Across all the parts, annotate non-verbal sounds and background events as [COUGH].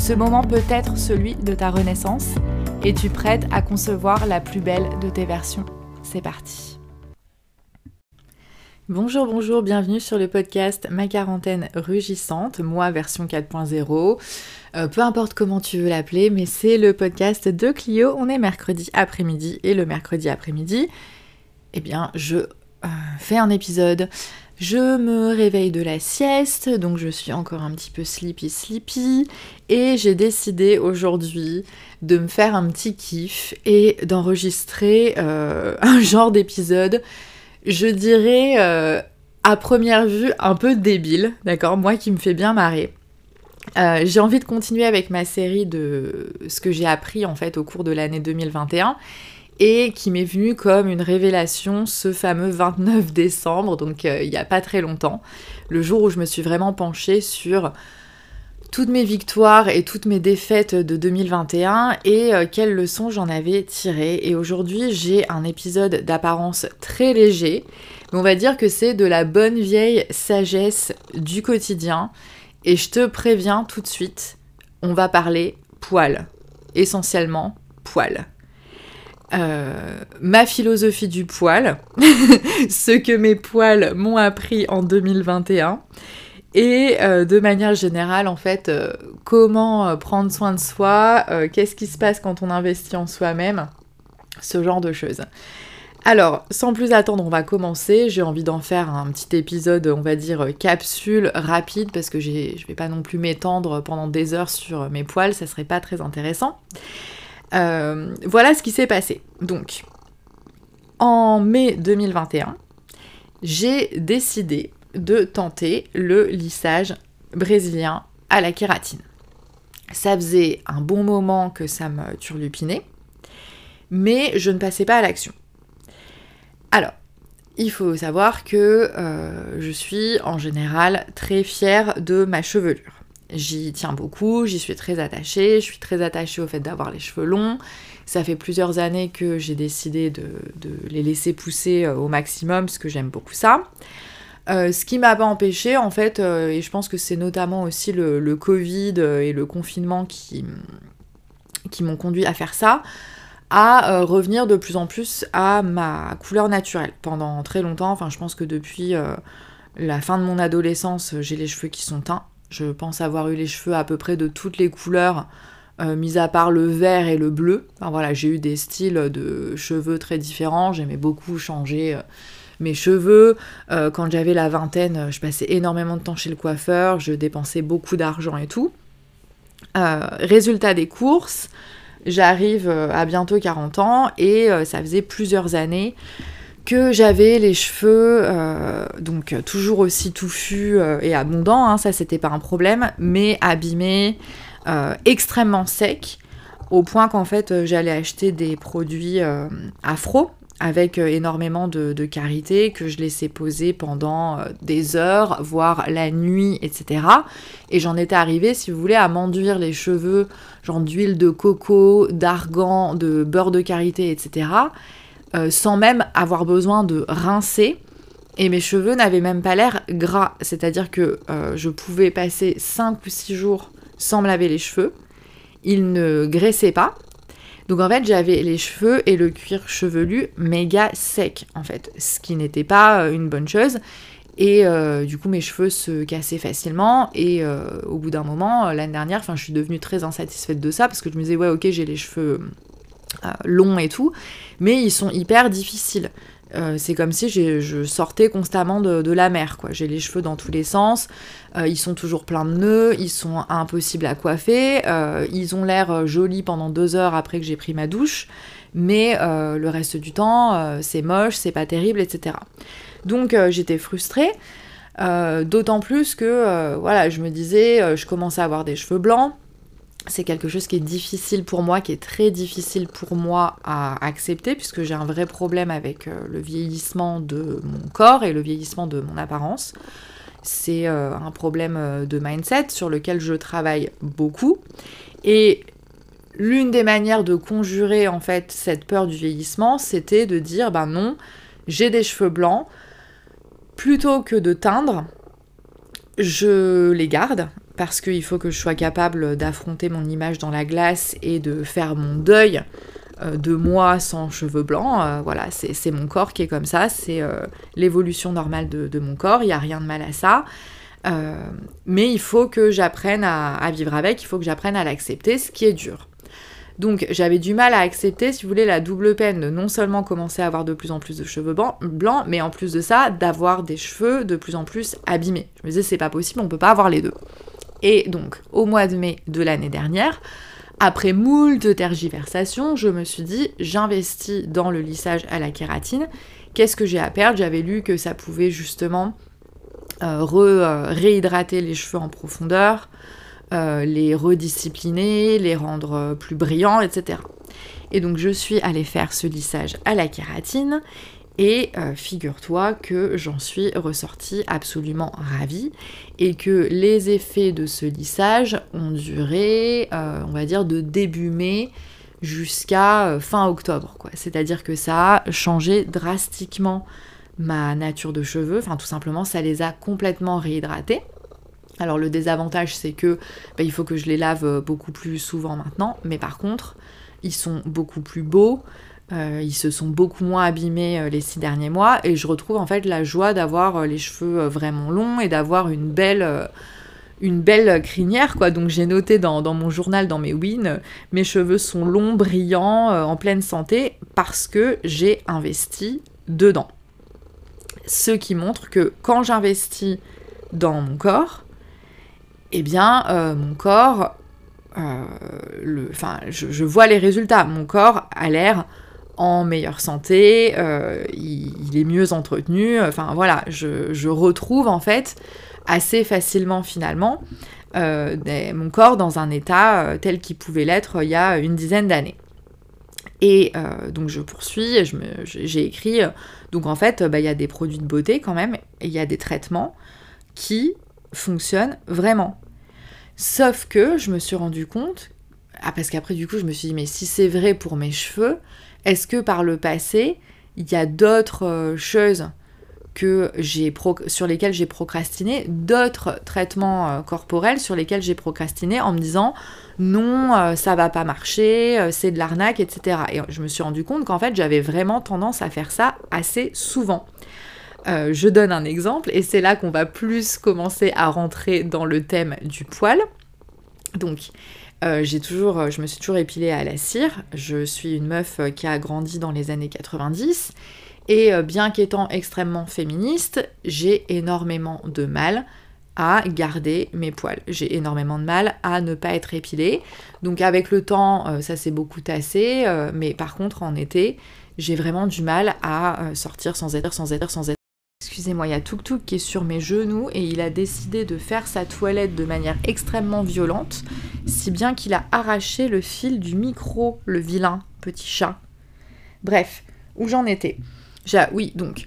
Ce moment peut être celui de ta renaissance. Es-tu prête à concevoir la plus belle de tes versions C'est parti. Bonjour, bonjour, bienvenue sur le podcast Ma quarantaine rugissante, moi version 4.0. Euh, peu importe comment tu veux l'appeler, mais c'est le podcast de Clio. On est mercredi après-midi et le mercredi après-midi, eh bien, je euh, fais un épisode je me réveille de la sieste, donc je suis encore un petit peu sleepy sleepy, et j'ai décidé aujourd'hui de me faire un petit kiff et d'enregistrer euh, [LAUGHS] un genre d'épisode, je dirais euh, à première vue un peu débile, d'accord Moi qui me fait bien marrer. Euh, j'ai envie de continuer avec ma série de ce que j'ai appris en fait au cours de l'année 2021 et qui m'est venu comme une révélation ce fameux 29 décembre, donc euh, il n'y a pas très longtemps, le jour où je me suis vraiment penchée sur toutes mes victoires et toutes mes défaites de 2021 et euh, quelles leçons j'en avais tirées. Et aujourd'hui, j'ai un épisode d'apparence très léger, mais on va dire que c'est de la bonne vieille sagesse du quotidien. Et je te préviens tout de suite, on va parler poils. Essentiellement poils. Euh, ma philosophie du poil, [LAUGHS] ce que mes poils m'ont appris en 2021, et euh, de manière générale, en fait, euh, comment prendre soin de soi, qu'est-ce qui se passe quand on investit en soi-même, ce genre de choses. Alors, sans plus attendre, on va commencer. J'ai envie d'en faire un petit épisode, on va dire capsule rapide, parce que je vais pas non plus m'étendre pendant des heures sur mes poils, ça serait pas très intéressant. Euh, voilà ce qui s'est passé. Donc, en mai 2021, j'ai décidé de tenter le lissage brésilien à la kératine. Ça faisait un bon moment que ça me turlupinait, mais je ne passais pas à l'action. Alors, il faut savoir que euh, je suis en général très fière de ma chevelure. J'y tiens beaucoup, j'y suis très attachée, je suis très attachée au fait d'avoir les cheveux longs. Ça fait plusieurs années que j'ai décidé de, les laisser pousser euh, au maximum parce que j'aime beaucoup ça. Euh, ce qui m'a pas empêché en fait, euh, et je pense que c'est notamment aussi le, Covid et le confinement qui, qui m'ont conduit à faire ça, à revenir de plus en plus à ma couleur naturelle. Pendant très longtemps, enfin je pense que depuis la fin de mon adolescence, j'ai les cheveux qui sont teints. Je pense avoir eu les cheveux à peu près de toutes les couleurs, euh, mis à part le vert et le bleu. J'ai eu des styles de cheveux très différents. J'aimais beaucoup changer euh, mes cheveux. Euh, quand j'avais la vingtaine, je passais énormément de temps chez le coiffeur. Je dépensais beaucoup d'argent et tout. résultat des courses, j'arrive à bientôt 40 ans et ça faisait plusieurs années que j'avais les cheveux euh, donc toujours aussi touffus euh, et abondants, hein, ça c'était pas un problème, mais abîmés, euh, extrêmement secs, au point qu'en fait j'allais acheter des produits afro avec énormément de, de, carité que je laissais poser pendant des heures, voire la nuit, etc. Et j'en étais arrivée, si vous voulez, à m'enduire les cheveux, genre d'huile de coco, d'argan, de beurre de karité, etc. Euh, sans même avoir besoin de rincer. Et mes cheveux n'avaient même pas l'air gras, c'est-à-dire que euh, je pouvais passer 5 ou 6 jours sans me laver les cheveux. Ils ne graissaient pas. Donc en fait, j'avais les cheveux et le cuir chevelu méga secs, en fait, ce qui n'était pas euh, une bonne chose. Et du coup, mes cheveux se cassaient facilement. Et au bout d'un moment, l'année dernière, je suis devenue très insatisfaite de ça parce que je me disais, ouais, ok, j'ai les cheveux longs et tout mais ils sont hyper difficiles. euh, c'est comme si je sortais constamment de, la mer, quoi. J'ai les cheveux dans tous les sens, euh, ils sont toujours pleins de nœuds, ils sont impossibles à coiffer, euh, ils ont l'air jolis pendant deux heures après que j'ai pris ma douche, mais le reste du temps, c'est moche, c'est pas terrible, etc. Donc j'étais frustrée, d'autant plus que, voilà, je me disais, je commençais à avoir des cheveux blancs, c'est quelque chose qui est difficile pour moi, qui est très difficile pour moi à accepter, puisque j'ai un vrai problème avec euh, le vieillissement de mon corps et le vieillissement de mon apparence. C'est euh, un problème euh, de mindset sur lequel je travaille beaucoup. Et l'une des manières de conjurer en fait cette peur du vieillissement, c'était de dire ben non, j'ai des cheveux blancs, plutôt que de teindre, je les garde parce qu'il faut que je sois capable d'affronter mon image dans la glace et de faire mon deuil euh, de moi sans cheveux blancs. Euh, voilà, c'est mon corps qui est comme ça, c'est euh, l'évolution normale de, mon corps, il n'y a rien de mal à ça. mais il faut que j'apprenne à, vivre avec, il faut que j'apprenne à l'accepter, ce qui est dur. Donc j'avais du mal à accepter, si vous voulez, la double peine de non seulement commencer à avoir de plus en plus de cheveux blancs, mais en plus de ça, d'avoir des cheveux de plus en plus abîmés. Je me disais, c'est pas possible, on peut pas avoir les deux. Et donc, au mois de mai de l'année dernière, après moult tergiversations, je me suis dit, j'investis dans le lissage à la kératine. Qu'est-ce que j'ai à perdre? J'avais lu que ça pouvait justement euh, euh, réhydrater les cheveux en profondeur, euh, les rediscipliner, les rendre plus brillants, etc. Et donc je suis allée faire ce lissage à la kératine et euh, figure-toi que j'en suis ressortie absolument ravie et que les effets de ce lissage ont duré, euh, on va dire, de début mai jusqu'à euh, fin octobre. C'est-à-dire que ça a changé drastiquement ma nature de cheveux, enfin tout simplement ça les a complètement réhydratés. Alors le désavantage c'est que bah, il faut que je les lave beaucoup plus souvent maintenant, mais par contre ils sont beaucoup plus beaux, euh, ils se sont beaucoup moins abîmés euh, les six derniers mois et je retrouve en fait la joie d'avoir euh, les cheveux vraiment longs et d'avoir une belle, une belle crinière quoi. Donc j'ai noté dans, mon journal, dans mes wins, mes cheveux sont longs, brillants, en pleine santé parce que j'ai investi dedans. Ce qui montre que quand j'investis dans mon corps, eh bien mon corps, enfin je vois les résultats. Mon corps a l'air en meilleure santé, euh, il, est mieux entretenu, enfin voilà, je, retrouve en fait assez facilement finalement euh, mon corps dans un état euh, tel qu'il pouvait l'être il y a une dizaine d'années. Et donc je poursuis, j'ai écrit, donc en fait bah, il y a des produits de beauté quand même, il y a des traitements qui fonctionnent vraiment. Sauf que je me suis rendu compte, ah, parce qu'après du coup je me suis dit mais si c'est vrai pour mes cheveux, est-ce que par le passé, il y a d'autres euh, choses que sur lesquelles j'ai procrastiné, d'autres traitements euh, corporels sur lesquels j'ai procrastiné en me disant non, euh, ça va pas marcher, c'est de l'arnaque, etc. Et je me suis rendu compte qu'en fait j'avais vraiment tendance à faire ça assez souvent. je donne un exemple et c'est là qu'on va plus commencer à rentrer dans le thème du poil. Donc, euh, j'ai toujours, euh, je me suis toujours épilée à la cire. Je suis une meuf euh, qui a grandi dans les années 90. Et bien qu'étant extrêmement féministe, j'ai énormément de mal à garder mes poils. J'ai énormément de mal à ne pas être épilée. Donc avec le temps, ça s'est beaucoup tassé. mais par contre, en été, j'ai vraiment du mal à sortir sans être, sans être, sans être. Excusez-moi, il y a Tuk Tuk qui est sur mes genoux et il a décidé de faire sa toilette de manière extrêmement violente, si bien qu'il a arraché le fil du micro, le vilain petit chat. Bref, où j'en étais Oui, donc,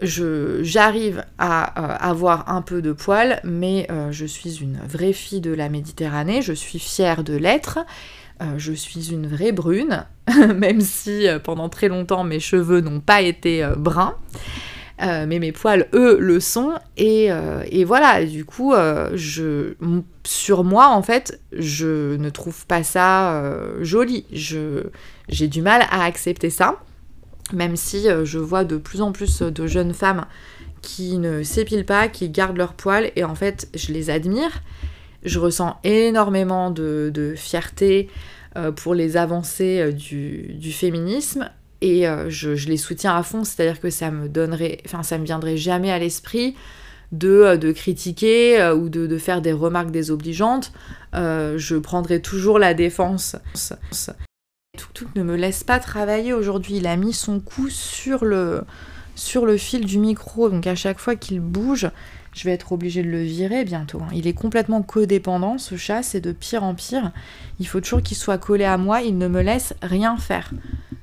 j'arrive à euh, avoir un peu de poils, mais euh, je suis une vraie fille de la Méditerranée, je suis fière de l'être. Euh, je suis une vraie brune, [LAUGHS] même si pendant très longtemps mes cheveux n'ont pas été bruns. Euh, mais mes poils, eux, le sont. Et, euh, voilà, du coup, euh, je, sur moi, en fait, je ne trouve pas ça joli. J'ai du mal à accepter ça, même si je vois de plus en plus de jeunes femmes qui ne s'épilent pas, qui gardent leurs poils, et en fait, je les admire. Je ressens énormément de, fierté pour les avancées du féminisme, et je, les soutiens à fond, c'est-à-dire que ça me donnerait, enfin ça me viendrait jamais à l'esprit de, de critiquer ou de, de, faire des remarques désobligeantes. je prendrai toujours la défense. Tuk ne me laisse pas travailler aujourd'hui. Il a mis son cou sur le, sur le fil du micro, donc à chaque fois qu'il bouge, je vais être obligée de le virer bientôt. Hein. Il est complètement codépendant, ce chat, c'est de pire en pire. Il faut toujours qu'il soit collé à moi, il ne me laisse rien faire.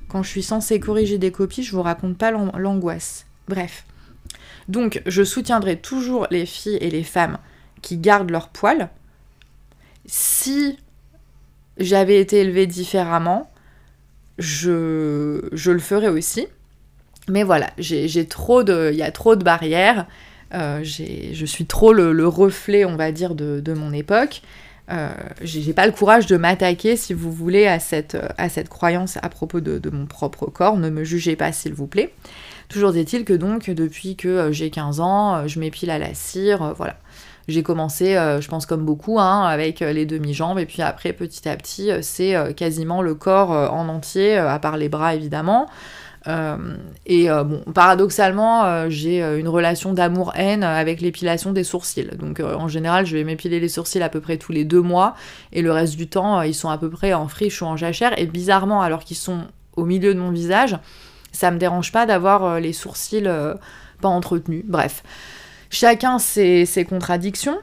Quand je suis censée corriger des copies, je vous raconte pas l'angoisse. Bref. Donc, je soutiendrai toujours les filles et les femmes qui gardent leur poil. Si j'avais été élevée différemment, je, je le ferais aussi. Mais voilà, j'ai trop de, il y a trop de barrières. Euh, je suis trop le, reflet, on va dire, de, mon époque. Euh, j'ai pas le courage de m'attaquer, si vous voulez, à cette, à cette croyance à propos de, mon propre corps. Ne me jugez pas, s'il vous plaît. Toujours est-il que donc, depuis que euh, j'ai 15 ans, euh, je m'épile à la cire, voilà. J'ai commencé, je pense comme beaucoup, hein, avec les demi-jambes, et puis après, petit à petit, c'est quasiment le corps en entier, à part les bras évidemment. Euh, et euh, paradoxalement, euh, j'ai une relation d'amour-haine avec l'épilation des sourcils. Donc en général, je vais m'épiler les sourcils à peu près tous les deux mois, et le reste du temps, ils sont à peu près en friche ou en jachère. Et bizarrement, alors qu'ils sont au milieu de mon visage, ça me dérange pas d'avoir les sourcils pas entretenus. Bref, chacun ses, ses contradictions.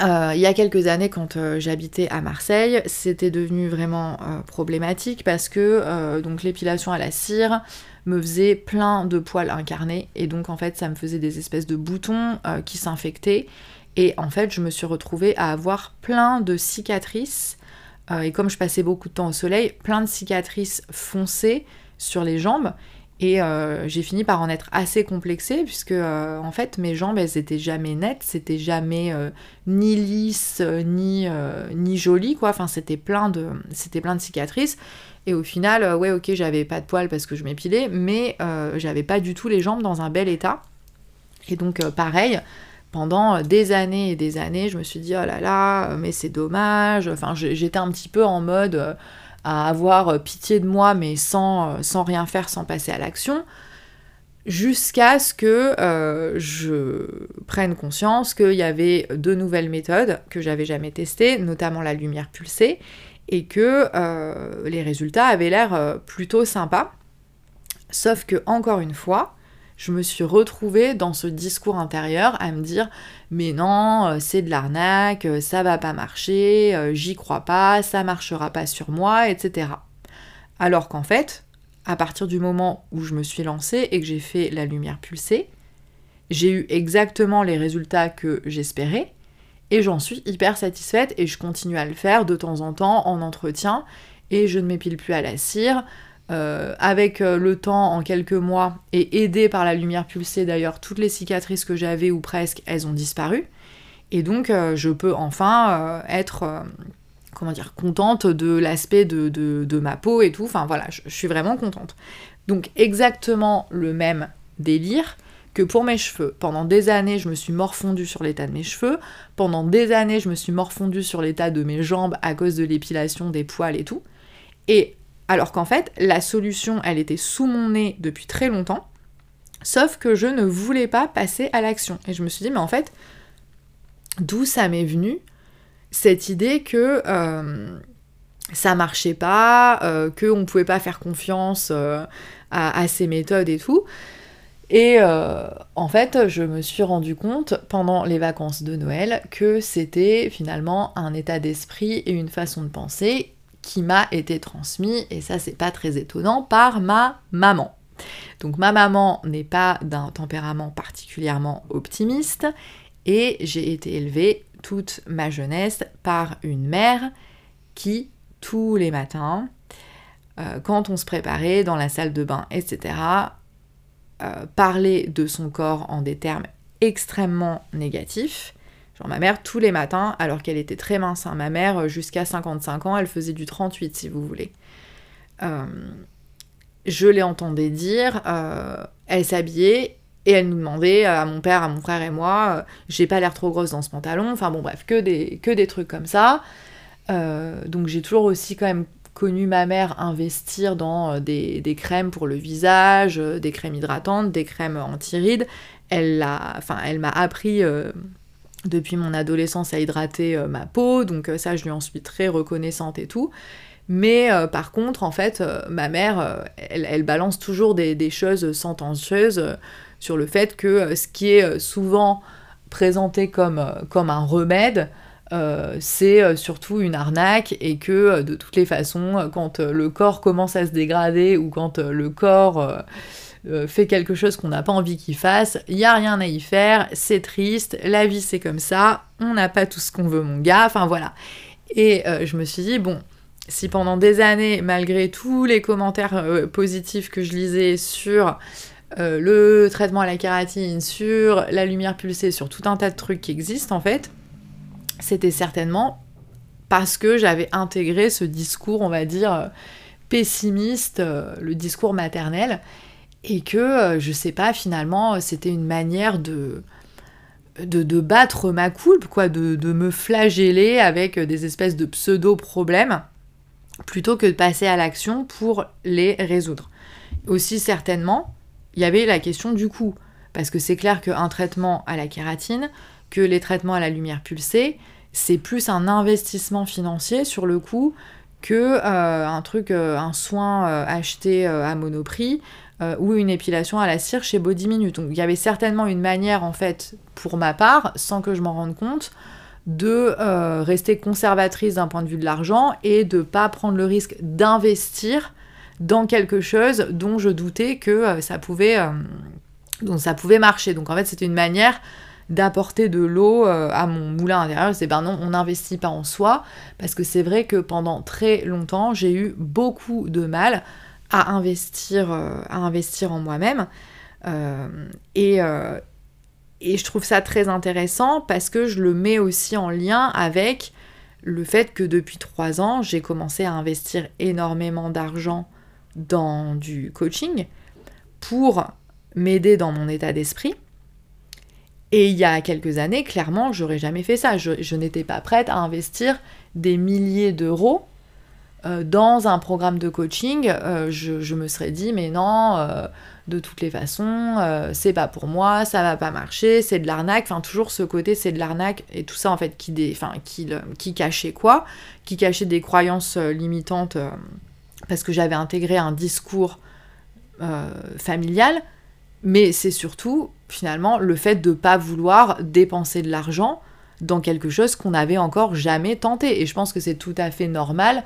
Euh, il y a quelques années, quand euh, j'habitais à Marseille, c'était devenu vraiment euh, problématique parce que donc l'épilation à la cire me faisait plein de poils incarnés et donc en fait ça me faisait des espèces de boutons qui s'infectaient. Et en fait je me suis retrouvée à avoir plein de cicatrices et comme je passais beaucoup de temps au soleil, plein de cicatrices foncées sur les jambes et euh, j'ai fini par en être assez complexée, puisque euh, en fait mes jambes elles étaient jamais nettes, c'était jamais euh, ni lisses, ni, ni quoi. Enfin, c'était plein, de, plein de cicatrices. Et au final, ouais, ok, j'avais pas de poils parce que je m'épilais, mais j'avais pas du tout les jambes dans un bel état. Et donc, pareil, pendant des années et des années, je me suis dit, oh là là, mais c'est dommage. Enfin, j'étais un petit peu en mode à avoir euh, pitié de moi, mais sans, euh, sans rien faire, sans passer à l'action, jusqu'à ce que euh, je prenne conscience qu'il y avait de nouvelles méthodes que j'avais jamais testées, notamment la lumière pulsée, et que les résultats avaient l'air plutôt sympas. Sauf que, encore une fois, je me suis retrouvée dans ce discours intérieur à me dire mais non, euh, c'est de l'arnaque, euh, ça va pas marcher, euh, j'y crois pas, ça marchera pas sur moi, etc. Alors qu'en fait, à partir du moment où je me suis lancée et que j'ai fait la lumière pulsée, j'ai eu exactement les résultats que j'espérais et j'en suis hyper satisfaite et je continue à le faire de temps en temps en entretien et je ne m'épile plus à la cire. Euh, avec euh, le temps en quelques mois et aidé par la lumière pulsée d'ailleurs, toutes les cicatrices que j'avais ou presque, elles ont disparu. Et donc euh, je peux enfin être, comment dire, contente de l'aspect de, ma peau et tout. Enfin voilà, je, suis vraiment contente. Donc exactement le même délire que pour mes cheveux. Pendant des années, je me suis morfondue sur l'état de mes cheveux. Pendant des années, je me suis morfondue sur l'état de mes jambes à cause de l'épilation des poils et tout. Et alors qu'en fait, la solution, elle était sous mon nez depuis très longtemps, sauf que je ne voulais pas passer à l'action. Et je me suis dit, mais en fait, d'où ça m'est venu cette idée que euh, ça marchait pas, euh, qu'on ne pouvait pas faire confiance euh, à, ces méthodes et tout. Et en fait, je me suis rendu compte pendant les vacances de Noël que c'était finalement un état d'esprit et une façon de penser qui m'a été transmis, et ça c'est pas très étonnant, par ma maman. Donc ma maman n'est pas d'un tempérament particulièrement optimiste, et j'ai été élevée toute ma jeunesse par une mère qui, tous les matins, euh, quand on se préparait dans la salle de bain, etc., euh, parlait de son corps en des termes extrêmement négatifs, ma mère, tous les matins, alors qu'elle était très mince, hein, ma mère, euh, jusqu'à 55 ans, elle faisait du 38 si vous voulez. Euh, je l'ai entendue dire, euh, elle s'habillait et elle nous demandait à mon père, à mon frère et moi, j'ai pas l'air trop grosse dans ce pantalon, enfin bon bref, que des, que des trucs comme ça. donc j'ai toujours aussi quand même connu ma mère investir dans des, des crèmes pour le visage, des crèmes hydratantes, des crèmes anti-rides. Elle, enfin, elle m'a appris depuis mon adolescence à hydrater ma peau, donc ça je lui en suis très reconnaissante et tout. Mais par contre, en fait, ma mère, elle, balance toujours des, choses sentencieuses sur le fait que ce qui est souvent présenté comme, un remède, euh, c'est euh, surtout une arnaque et que euh, de toutes les façons, quand le corps commence à se dégrader ou quand le corps fait quelque chose qu'on n'a pas envie qu'il fasse, il n'y a rien à y faire, c'est triste, la vie c'est comme ça, on n'a pas tout ce qu'on veut mon gars, enfin voilà. Et je me suis dit, bon, si pendant des années, malgré tous les commentaires positifs que je lisais sur le traitement à la kératine, sur la lumière pulsée, sur tout un tas de trucs qui existent en fait, c'était certainement parce que j'avais intégré ce discours, on va dire, euh, pessimiste, euh, le discours maternel, et que, euh, je sais pas, finalement, c'était une manière de, de, battre ma coulpe, quoi, de, me flageller avec des espèces de pseudo-problèmes, plutôt que de passer à l'action pour les résoudre. Aussi certainement, il y avait la question du coût, parce que c'est clair qu'un traitement à la kératine, que les traitements à la lumière pulsée, c'est plus un investissement financier sur le coup que euh, un truc, euh, un soin acheté à Monoprix ou une épilation à la cire chez Body Minute. Donc il y avait certainement une manière en fait, pour ma part, sans que je m'en rende compte, de rester conservatrice d'un point de vue de l'argent et de pas prendre le risque d'investir dans quelque chose dont je doutais que ça pouvait, ça pouvait marcher. Donc en fait c'était une manière d'apporter de l'eau euh, à mon moulin intérieur. C'est ben non, on n'investit pas en soi, parce que c'est vrai que pendant très longtemps, j'ai eu beaucoup de mal à investir, euh, à investir en moi-même. Euh, et, et je trouve ça très intéressant parce que je le mets aussi en lien avec le fait que depuis trois ans, j'ai commencé à investir énormément d'argent dans du coaching pour m'aider dans mon état d'esprit et il y a quelques années, clairement, j'aurais jamais fait ça. Je, n'étais pas prête à investir des milliers d'euros euh, dans un programme de coaching. Euh, je, me serais dit, mais non, euh, de toutes les façons, c'est pas pour moi, ça va pas marcher, c'est de l'arnaque. Enfin, toujours ce côté, c'est de l'arnaque et tout ça, en fait, qui, qui, qui cachait quoi Qui cachait des croyances limitantes parce que j'avais intégré un discours familial. Mais c'est surtout finalement le fait de pas vouloir dépenser de l'argent dans quelque chose qu'on n'avait encore jamais tenté. Et je pense que c'est tout à fait normal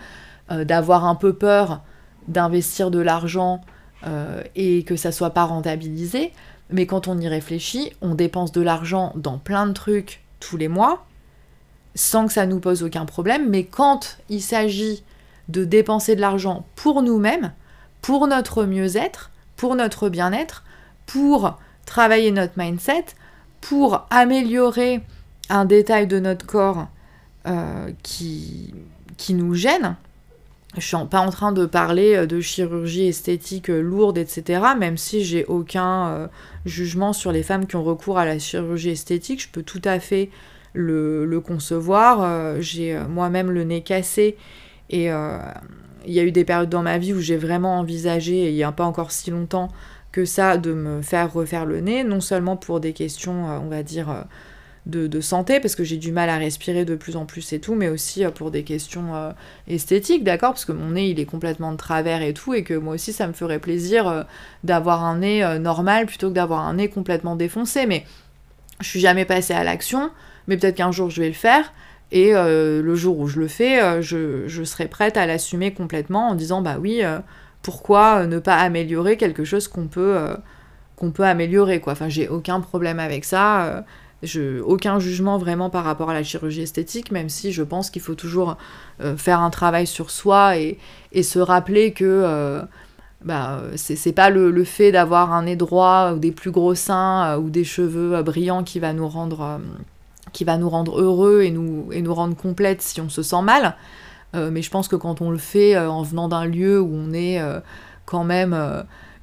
euh, d'avoir un peu peur d'investir de l'argent euh, et que ça soit pas rentabilisé. Mais quand on y réfléchit, on dépense de l'argent dans plein de trucs tous les mois sans que ça nous pose aucun problème. Mais quand il s'agit de dépenser de l'argent pour nous-mêmes, pour notre mieux-être, pour notre bien-être, pour travailler notre mindset, pour améliorer un détail de notre corps euh, qui, qui nous gêne. Je suis pas en train de parler euh, de chirurgie esthétique euh, lourde, etc. Même si j'ai aucun jugement sur les femmes qui ont recours à la chirurgie esthétique, je peux tout à fait le, concevoir. j'ai moi-même le nez cassé et il y a eu des périodes dans ma vie où j'ai vraiment envisagé, il n'y a pas encore si longtemps, que ça de me faire refaire le nez, non seulement pour des questions, euh, on va dire, euh, de, santé, parce que j'ai du mal à respirer de plus en plus et tout, mais aussi euh, pour des questions esthétiques, d'accord Parce que mon nez, il est complètement de travers et tout, et que moi aussi, ça me ferait plaisir d'avoir un nez normal plutôt que d'avoir un nez complètement défoncé. Mais je suis jamais passée à l'action, mais peut-être qu'un jour, je vais le faire. Et le jour où je le fais, je, serai prête à l'assumer complètement en disant, bah oui pourquoi euh, ne pas améliorer quelque chose qu'on peut, euh, qu'on peut améliorer quoi. Enfin, j'ai aucun problème avec ça. Euh, aucun jugement vraiment par rapport à la chirurgie esthétique, même si je pense qu'il faut toujours faire un travail sur soi et, se rappeler que bah, c'est pas le, fait d'avoir un nez droit ou des plus gros seins ou des cheveux brillants qui va nous rendre, heureux et nous, rendre complètes si on se sent mal. Euh, mais je pense que quand on le fait euh, en venant d'un lieu où on est euh, quand même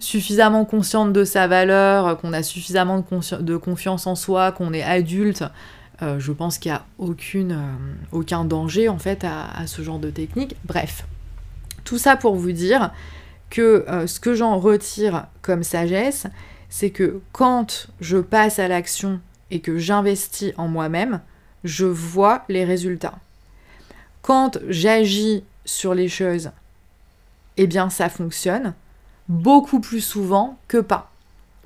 suffisamment consciente de sa valeur, qu'on a suffisamment de, confiance en soi, qu'on est adulte, je pense qu'il n'y a aucun danger en fait à, ce genre de technique. Bref, Tout ça pour vous dire que euh, ce que j'en retire comme sagesse, c'est que quand je passe à l'action et que j'investis en moi-même, je vois les résultats. Quand j'agis sur les choses, eh bien ça fonctionne beaucoup plus souvent que pas.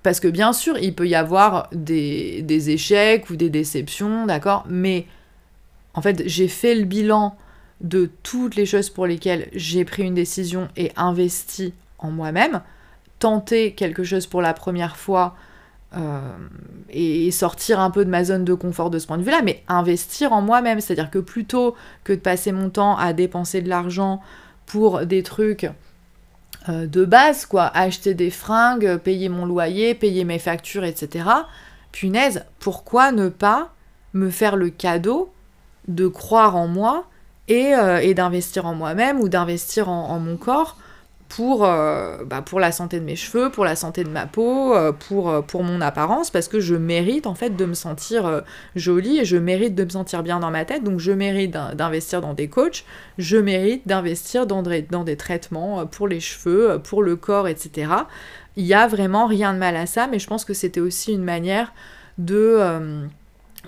Parce que bien sûr, il peut y avoir des, des échecs ou des déceptions, d'accord Mais en fait, j'ai fait le bilan de toutes les choses pour lesquelles j'ai pris une décision et investi en moi-même. Tenter quelque chose pour la première fois euh, et sortir un peu de ma zone de confort de ce point de vue-là, mais investir en moi-même. C'est-à-dire que plutôt que de passer mon temps à dépenser de l'argent pour des trucs de base, quoi, acheter des fringues, payer mon loyer, payer mes factures, etc. Punaise, pourquoi ne pas me faire le cadeau de croire en moi et, euh, d'investir en moi-même ou d'investir en, mon corps pour, euh, bah, pour la santé de mes cheveux, pour la santé de ma peau, euh, pour, pour mon apparence, parce que je mérite en fait de me sentir jolie et je mérite de me sentir bien dans ma tête, donc je mérite d'investir dans des coachs, je mérite d'investir dans, dans des traitements pour les cheveux, pour le corps, etc. Il y a vraiment rien de mal à ça, mais je pense que c'était aussi une manière de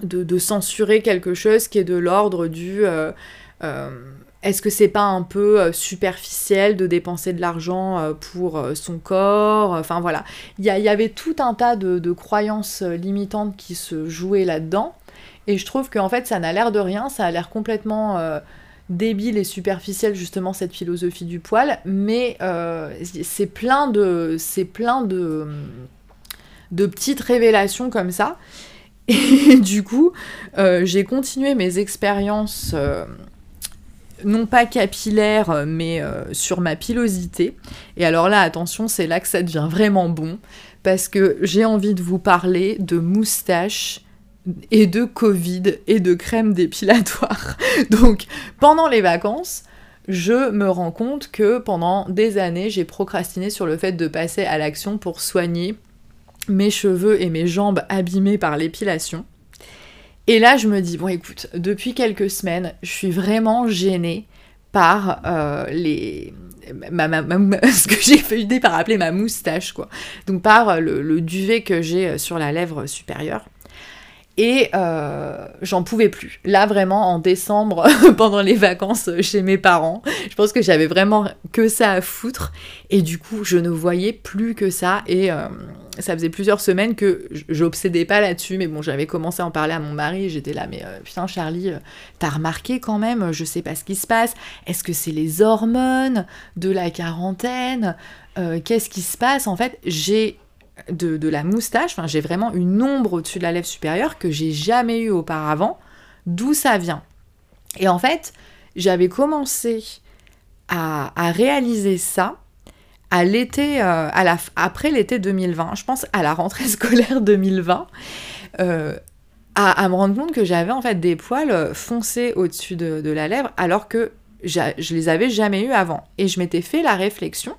de, censurer quelque chose qui est de l'ordre du euh, euh, est-ce que c'est pas un peu euh, superficiel de dépenser de l'argent pour son corps? Enfin voilà, il y, avait tout un tas de, croyances limitantes qui se jouaient là-dedans. Et je trouve qu'en fait, ça n'a l'air de rien, ça a l'air complètement débile et superficiel, justement, cette philosophie du poil. Mais c'est plein de. C'est plein de. de petites révélations comme ça. Et [LAUGHS] du coup, euh, j'ai continué mes expériences, euh, non pas capillaires, mais euh, sur ma pilosité. Et alors là, attention, c'est là que ça devient vraiment bon, parce que j'ai envie de vous parler de moustaches et de Covid et de crème dépilatoire. [LAUGHS] Donc, pendant les vacances, je me rends compte que pendant des années, j'ai procrastiné sur le fait de passer à l'action pour soigner mes cheveux et mes jambes abîmées par l'épilation. Et là, je me dis, bon écoute, depuis quelques semaines, je suis vraiment gênée par euh, les... [LAUGHS] ce que j'ai fait par appeler ma moustache, quoi. Donc par le duvet que j'ai sur la lèvre supérieure. Et euh, j'en pouvais plus. Là, vraiment, en décembre, [LAUGHS] pendant les vacances chez mes parents, je pense que j'avais vraiment que ça à foutre. Et du coup, je ne voyais plus que ça. Et euh, ça faisait plusieurs semaines que j'obsédais pas là-dessus. Mais bon, j'avais commencé à en parler à mon mari. J'étais là, mais euh, putain, Charlie, t'as remarqué quand même, je sais pas ce qui se passe. Est-ce que c'est les hormones de la quarantaine? Qu'est-ce qui se passe? En fait, j'ai de, la moustache, enfin j'ai vraiment une ombre au-dessus de la lèvre supérieure que j'ai jamais eu auparavant, d'où ça vient? Et en fait, j'avais commencé à, réaliser ça à l'été, euh, à la, après l'été 2020, je pense à la rentrée [LAUGHS] scolaire 2020, euh, à, me rendre compte que j'avais en fait des poils foncés au-dessus de, de la lèvre alors que je les avais jamais eu avant. Et je m'étais fait la réflexion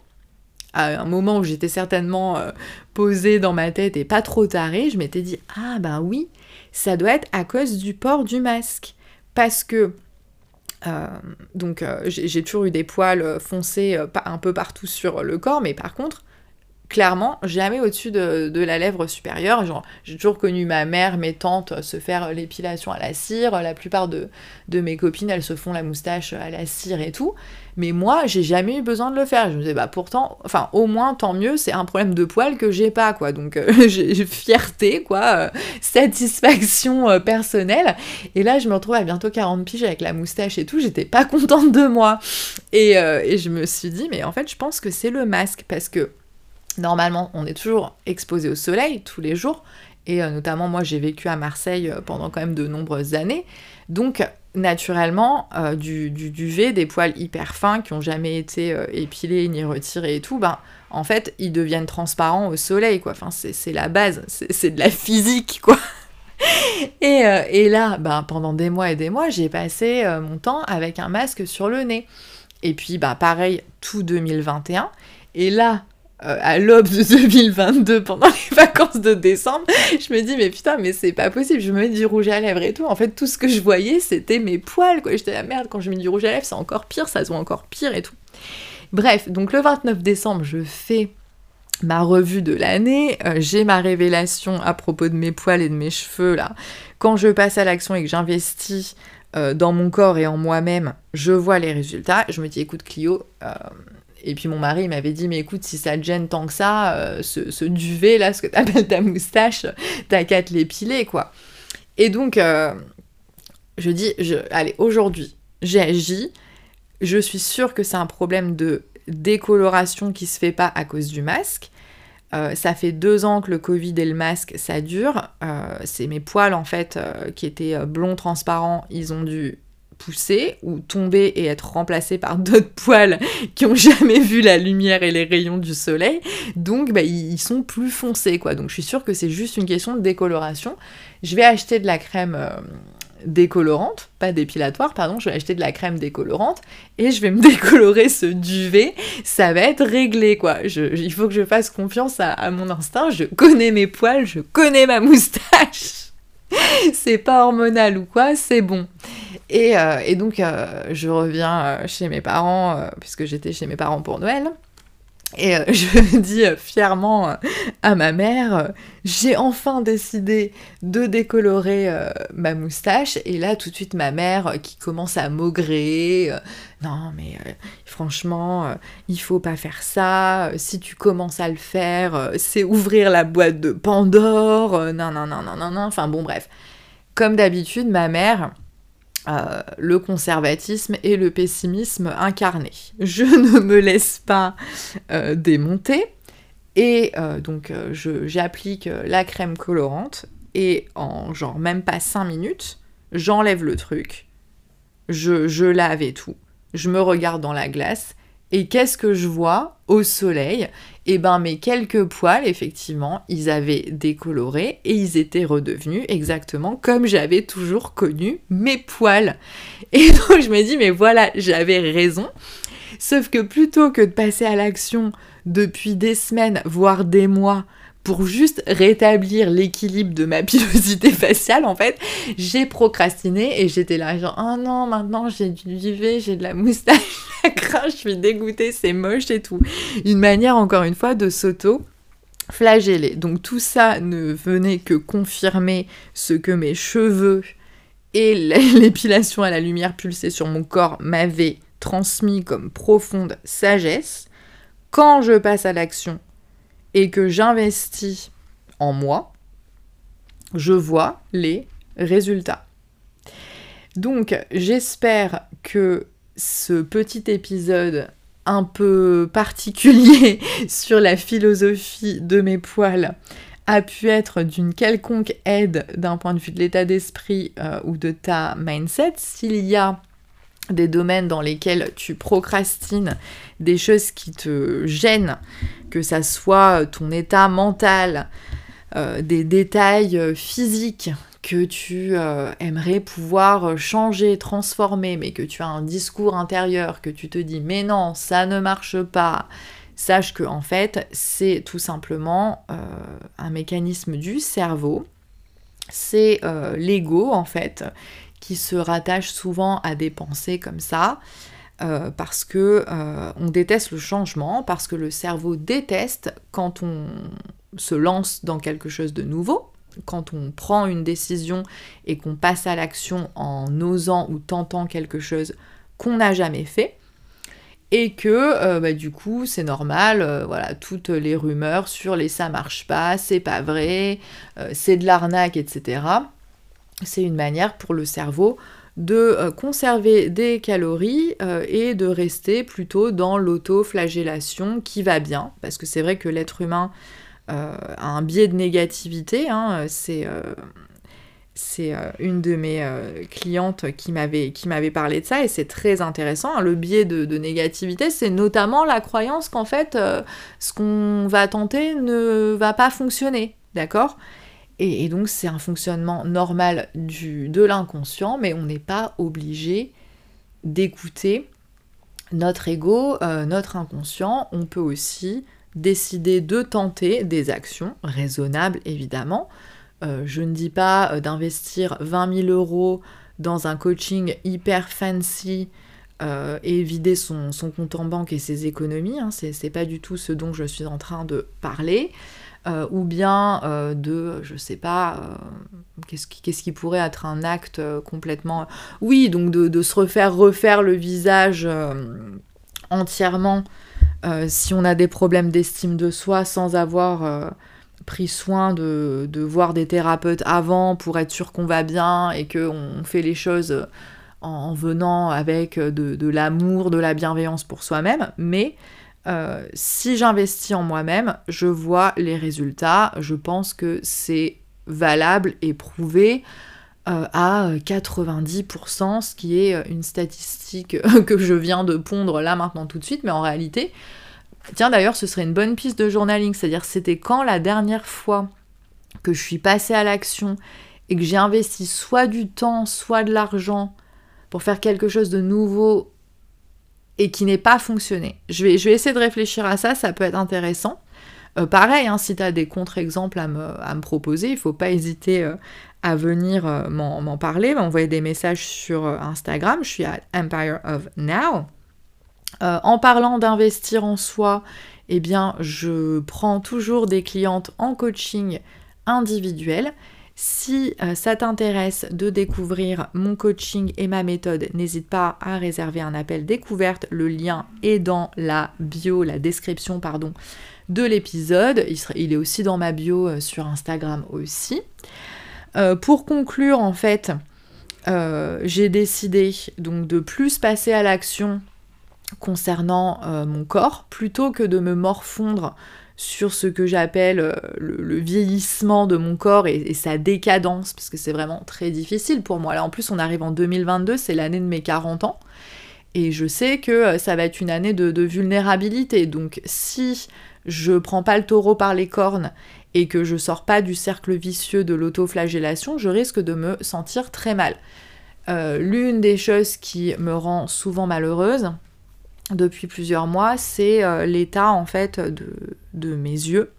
à un moment où j'étais certainement euh, posée dans ma tête et pas trop tarée, je m'étais dit ah ben oui, ça doit être à cause du port du masque. Parce que euh, donc euh, j'ai toujours eu des poils foncés un peu partout sur le corps, mais par contre, clairement jamais au-dessus de, la lèvre supérieure. J'ai toujours connu ma mère, mes tantes se faire l'épilation à la cire. La plupart de, mes copines, elles se font la moustache à la cire et tout. Mais moi, j'ai jamais eu besoin de le faire. Je me disais, bah pourtant, enfin, au moins, tant mieux, c'est un problème de poils que j'ai pas, quoi. Donc, euh, [LAUGHS] j'ai fierté, quoi, euh, satisfaction euh, personnelle. Et là, je me retrouve à bientôt 40 piges avec la moustache et tout. J'étais pas [LAUGHS] contente de moi. Et, et je me suis dit, mais en fait, je pense que c'est le masque parce que Normalement, on est toujours exposé au soleil tous les jours. Et euh, notamment, moi, j'ai vécu à Marseille euh, pendant quand même de nombreuses années. Donc, naturellement, euh, du, duvet, des poils hyper fins qui n'ont jamais été épilés ni retirés et tout, ben, en fait, ils deviennent transparents au soleil, quoi. Enfin, c'est la base, c'est de la physique, quoi. [LAUGHS] et, et, là, ben, pendant des mois et des mois, j'ai passé mon temps avec un masque sur le nez. Et puis, ben, pareil, tout 2021. Et là, euh, à l'aube de [LAUGHS] 2022 pendant les vacances de décembre, je me dis mais putain mais c'est pas possible, je me mets du rouge à lèvres et tout. En fait tout ce que je voyais c'était mes poils quoi. J'étais la merde quand je mets du rouge à lèvres c'est encore pire, ça se voit encore pire et tout. Bref, donc le 29 décembre, je fais ma revue de l'année, euh, j'ai ma révélation à propos de mes poils et de mes cheveux là. Quand je passe à l'action et que j'investis euh, dans mon corps et en moi-même, je vois les résultats. Je me dis, écoute Clio, et puis mon mari m'avait dit, mais écoute, si ça te gêne tant que ça, ce, duvet là, ce que t'appelles ta moustache, t'as qu'à te l'épiler quoi. Et donc, je dis, je, allez, aujourd'hui, j'ai agi, je suis sûre que c'est un problème de décoloration qui se fait pas à cause du masque. Euh, ça fait deux ans que le Covid et le masque, ça dure. Euh, c'est mes poils, en fait, euh, qui étaient blonds transparents, ils ont dû pousser ou tomber et être remplacés par [LAUGHS] d'autres poils qui ont jamais vu la lumière et les rayons du soleil. Donc, bah, ils sont plus foncés, quoi. Donc, je suis sûre que c'est juste une question de décoloration. Je vais acheter de la crème décolorante, pas dépilatoire, pardon, je vais acheter de la crème décolorante et je vais me [LAUGHS] décolorer ce duvet, ça va être réglé quoi. il faut que je fasse confiance à, mon instinct, je connais mes poils, je connais ma moustache. [LAUGHS] c'est pas hormonal ou quoi, c'est bon. Et, euh, donc euh, je reviens euh, chez mes parents, puisque j'étais chez mes parents pour Noël. Et euh, [LAUGHS] je dis euh, fièrement euh, à ma mère, j'ai enfin décidé de décolorer ma moustache. Et là, tout de suite, ma mère qui commence à maugrer. non, mais franchement, il faut pas faire ça. Si tu commences à le faire, c'est ouvrir la boîte de Pandore. non, non, non, non, non, non. Enfin bon, bref. Comme d'habitude, ma mère, euh, le conservatisme et le pessimisme incarné. Je [LAUGHS] ne me laisse pas euh, démonter. Et euh, donc j'applique la crème colorante. Et en genre même pas 5 minutes, j'enlève le truc, je, je lave et tout, je me regarde dans la glace et qu'est-ce que je vois au soleil? Eh ben mes quelques poils, effectivement, ils avaient décoloré et ils étaient redevenus exactement comme j'avais toujours connu mes poils. [LAUGHS] Et donc je me dis, mais voilà, j'avais raison. Sauf que plutôt que de passer à l'action depuis des semaines, voire des mois, pour juste rétablir l'équilibre de ma pilosité [LAUGHS] faciale, en fait, j'ai procrastiné et j'étais là genre, oh non, maintenant j'ai du duvet, j'ai de la moustache, [LAUGHS] la crache, je suis dégoûtée, c'est moche et tout. Une manière, encore une fois, de s'auto flageller. Donc tout ça ne venait que confirmer ce que mes cheveux et [LAUGHS] l'épilation à la lumière pulsée sur mon corps m'avaient transmis comme profonde sagesse. Quand je passe à l'action, et que j'investis en moi, je vois les résultats. Donc j'espère que ce petit épisode un peu particulier [LAUGHS] sur la philosophie de mes poils a pu être d'une quelconque aide d'un point de vue de l'état d'esprit euh, ou de ta mindset. S'il y a des domaines dans lesquels tu procrastines, des choses qui te gênent, que ça soit ton état mental, euh, des détails euh, physiques que tu euh, aimerais pouvoir changer, transformer, mais que tu as un discours intérieur, que tu te dis mais non, ça ne marche pas, sache que en fait c'est tout simplement un mécanisme du cerveau, c'est l'ego en fait qui se rattache souvent à des pensées comme ça. Euh, parce que euh, on déteste le changement, parce que le cerveau déteste quand on se lance dans quelque chose de nouveau, quand on prend une décision et qu'on passe à l'action en osant ou tentant quelque chose qu'on n'a jamais fait, et que euh, bah, du coup c'est normal, voilà, toutes les rumeurs sur les ça marche pas, c'est pas vrai, c'est de l'arnaque, etc. C'est une manière pour le cerveau de euh, conserver des calories euh, et de rester plutôt dans l'auto-flagellation qui va bien, parce que c'est vrai que l'être humain euh, a un biais de négativité, hein, c'est une de mes clientes qui m'avait, parlé de ça et c'est très intéressant. Hein. Le biais de négativité, c'est notamment la croyance qu'en fait, ce qu'on va tenter ne va pas fonctionner. D'accord? Et, donc c'est un fonctionnement normal du, de l'inconscient, mais on n'est pas obligé d'écouter notre ego, euh, notre inconscient. On peut aussi décider de tenter des actions raisonnables évidemment. Euh, je ne dis pas euh, d'investir 20 000 euros dans un coaching hyper fancy et vider son, compte en banque et ses économies. Hein, c'est pas du tout ce dont je suis en train de parler. Ou bien de, je sais pas, qu'est-ce qui, pourrait être un acte complètement... Oui, donc de, de, se refaire refaire le visage entièrement si on a des problèmes d'estime de soi sans avoir pris soin de, voir des thérapeutes avant pour être sûr qu'on va bien et qu'on fait les choses en, venant avec de, l'amour, de la bienveillance pour soi-même. Mais euh, si j'investis en moi-même, je vois les résultats. Je pense que c'est valable et prouvé euh, à 90%, ce qui est une statistique [LAUGHS] que je viens de pondre là maintenant tout de suite, mais en réalité, Tiens, d'ailleurs, ce serait une bonne piste de journaling, c'est-à-dire c'était quand la dernière fois que je suis passée à l'action et que j'ai investi soit du temps, soit de l'argent pour faire quelque chose de nouveau et qui n'est pas fonctionné. Je vais, essayer de réfléchir à ça, ça peut être intéressant. Euh, pareil, hein, si tu as des contre-exemples à me, proposer, il ne faut pas hésiter euh, à venir euh, m'en parler, m'envoyer des messages sur Instagram. Je suis à Empire of Now. En parlant d'investir en soi, eh bien, je prends toujours des clientes en coaching individuel. Si euh, ça t'intéresse de découvrir mon coaching et ma méthode, n'hésite pas à réserver un appel découverte. Le lien est dans la bio, la description, pardon, de l'épisode. Il, est aussi dans ma bio euh, sur Instagram aussi. pour conclure, en fait, j'ai décidé donc de plus passer à l'action concernant euh, mon corps, plutôt que de me morfondre sur ce que j'appelle euh, le, vieillissement de mon corps et, sa décadence, parce que c'est vraiment très difficile pour moi. Là, en plus, on arrive en 2022, c'est l'année de mes 40 ans, et je sais que euh, ça va être une année de, vulnérabilité. Donc, si je prends pas le taureau par les cornes et que je sors pas du cercle vicieux de l'autoflagellation, je risque de me sentir très mal. L'une des choses qui me rend souvent malheureuse, depuis plusieurs mois, c'est euh, l'état en fait de, mes yeux.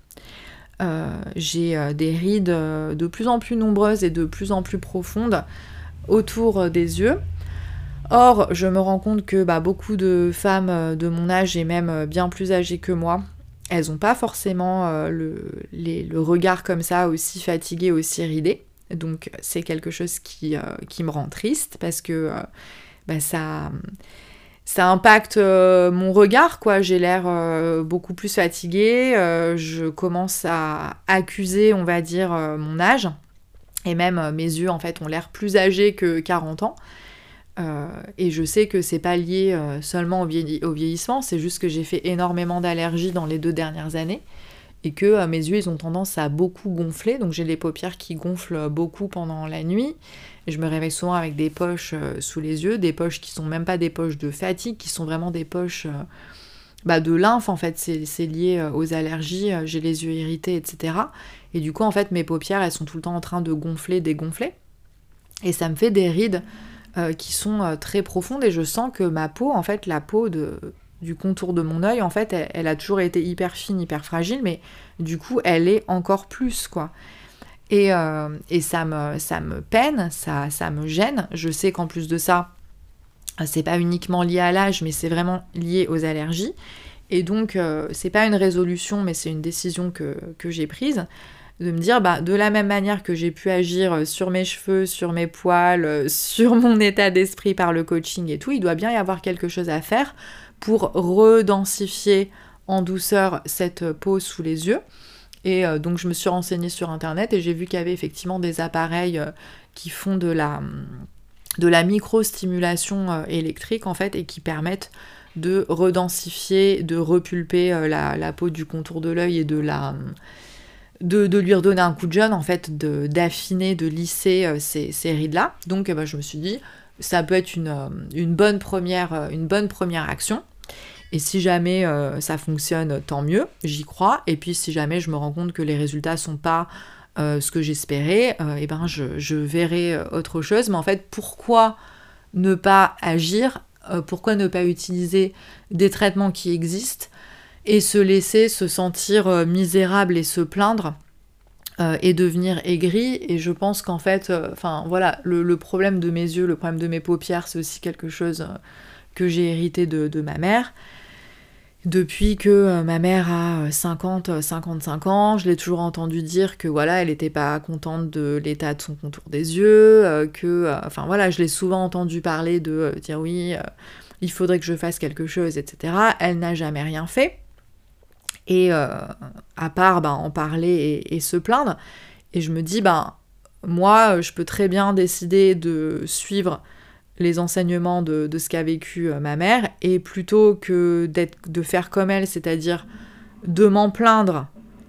Euh, j'ai euh, des rides de plus en plus nombreuses et de plus en plus profondes autour des yeux. Or, je me rends compte que bah, beaucoup de femmes de mon âge et même bien plus âgées que moi, elles n'ont pas forcément le, regard comme ça, aussi fatigué, aussi ridé. Donc c'est quelque chose qui, me rend triste parce que bah, ça ça impacte euh, mon regard, quoi. J'ai l'air euh, beaucoup plus fatiguée, euh, je commence à accuser, on va dire, mon âge. Et même mes yeux, en fait, ont l'air plus âgés que 40 ans. et je sais que c'est pas lié seulement au, au vieillissement, c'est juste que j'ai fait énormément d'allergies dans les deux dernières années et que mes yeux ils ont tendance à beaucoup gonfler, donc j'ai les paupières qui gonflent beaucoup pendant la nuit je me réveille souvent avec des poches euh, sous les yeux, des poches qui sont même pas des poches de fatigue, qui sont vraiment des poches euh, bah, de lymphe en fait, c'est lié euh, aux allergies, j'ai les yeux irrités, etc. Et du coup en fait mes paupières elles sont tout le temps en train de gonfler, dégonfler. Et ça me fait des rides qui sont très profondes et je sens que ma peau, en fait la peau du contour de mon œil, en fait elle a toujours été hyper fine, hyper fragile, mais du coup elle est encore plus quoi. Euh, et, ça, me, ça me peine, ça, ça me gêne. Je sais qu'en plus de ça, c'est pas uniquement lié à l'âge, mais c'est vraiment lié aux allergies. Et donc, euh, c'est pas une résolution, mais c'est une décision que, j'ai prise de me dire, bah, de la même manière que j'ai pu agir sur mes cheveux, sur mes poils, [LAUGHS] sur mon état d'esprit par le coaching et tout, il doit bien y avoir quelque chose à faire pour redensifier en douceur cette peau sous les yeux. Et euh, donc je me suis renseignée sur internet et j'ai vu qu'il y avait effectivement des appareils euh, qui font de la, de la micro-stimulation euh, électrique en fait et qui permettent de redensifier, de repulper la, peau du contour de l'œil et de la. De, lui redonner un coup de jeune, en fait, d'affiner, de, lisser ces, ces rides-là. Donc bah, je me suis dit, ça peut être une, bonne, première, une bonne première action. Et si jamais euh, ça fonctionne, tant mieux, j'y crois. Et puis si jamais je me rends compte que les résultats sont pas euh, ce que j'espérais, euh, eh ben je, verrai autre chose. Mais en fait, pourquoi ne pas agir Pourquoi ne pas utiliser des traitements qui existent et se laisser se sentir misérable et se plaindre et devenir aigri? Et je pense qu'en fait enfin voilà le, problème de mes yeux le problème de mes paupières c'est aussi quelque chose que j'ai hérité de, ma mère. Depuis que euh, ma mère a 50, 55 ans, je l'ai toujours entendu dire que voilà, elle n'était pas contente de l'état de son contour des yeux, que, enfin voilà, je l'ai souvent entendu parler de dire oui, il faudrait que je fasse quelque chose, etc. Elle n'a jamais rien fait. Et à part ben, en parler et, se plaindre. Et je me dis, ben, moi, je peux très bien décider de suivre les enseignements de, ce qu'a vécu euh, ma mère, et plutôt que de faire comme elle, c'est-à-dire de m'en plaindre,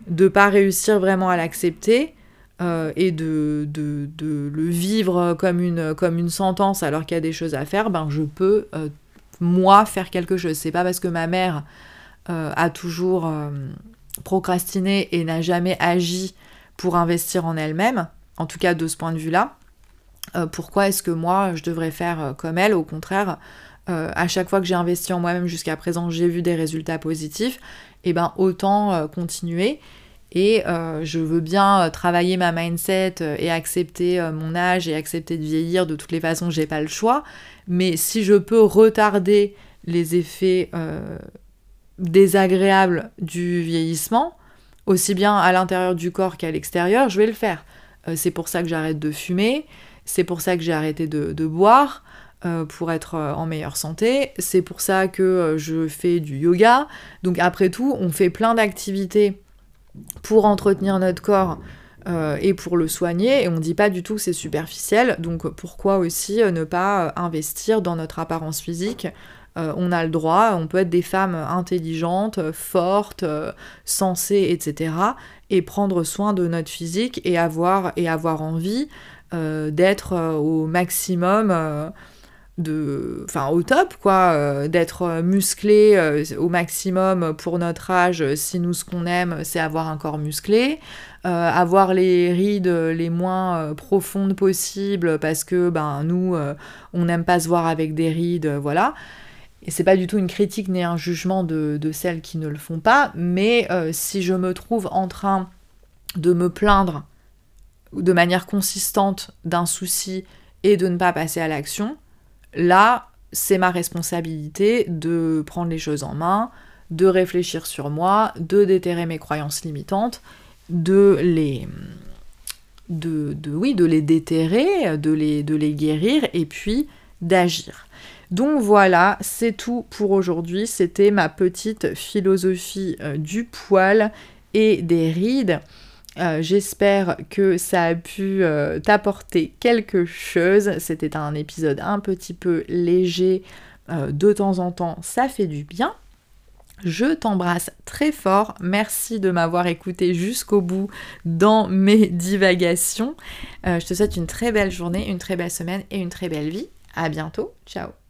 de pas réussir vraiment à l'accepter, euh, et de, de, le vivre comme une, comme une sentence alors qu'il y a des choses à faire, ben je peux, euh, moi, faire quelque chose. C'est pas parce que ma mère a toujours procrastiné et n'a jamais agi pour investir en elle-même, en tout cas de ce point de vue-là, euh, pourquoi est-ce que moi je devrais faire euh, comme elle? Au contraire, euh, à chaque fois que j'ai investi en moi-même jusqu'à présent, j'ai vu des résultats positifs, et eh ben autant continuer. Et je veux bien travailler ma mindset et accepter mon âge et accepter de vieillir. De toutes les façons, j'ai pas le choix. Mais si je peux retarder les effets désagréables du vieillissement, aussi bien à l'intérieur du corps qu'à l'extérieur, je vais le faire. C'est pour ça que j'arrête de fumer, c'est pour ça que j'ai arrêté de, boire, euh, pour être euh, en meilleure santé, c'est pour ça que je fais du yoga. Donc après tout, on fait plein d'activités pour entretenir notre corps et pour le soigner, et on dit pas du tout que c'est superficiel, donc pourquoi aussi ne pas investir dans notre apparence physique? On a le droit, on peut être des femmes intelligentes, fortes, sensées, etc et prendre soin de notre physique et avoir, et avoir envie euh, d'être euh, au maximum euh, de enfin au top quoi d'être musclé au maximum pour notre âge si nous ce qu'on aime c'est avoir un corps musclé avoir les rides les moins profondes possibles parce que ben nous on n'aime pas se voir avec des rides voilà. Et c'est pas du tout une critique ni un jugement de, celles qui ne le font pas, mais euh, si je me trouve en train de me plaindre de manière consistante d'un souci et de ne pas passer à l'action, là, c'est ma responsabilité de prendre les choses en main, de réfléchir sur moi, de déterrer mes croyances limitantes, de les de, oui, de les déterrer, de les, de les guérir et puis d'agir. Donc voilà, c'est tout pour aujourd'hui. C'était ma petite philosophie euh, du poil et des rides. Euh, j'espère que ça a pu euh, t'apporter quelque chose. C'était un épisode un petit peu léger. de temps en temps, ça fait du bien. Je t'embrasse très fort. Merci de m'avoir écouté jusqu'au bout dans mes [LAUGHS] divagations. je te souhaite une très belle journée, une très belle semaine et une très belle vie. À bientôt. Ciao.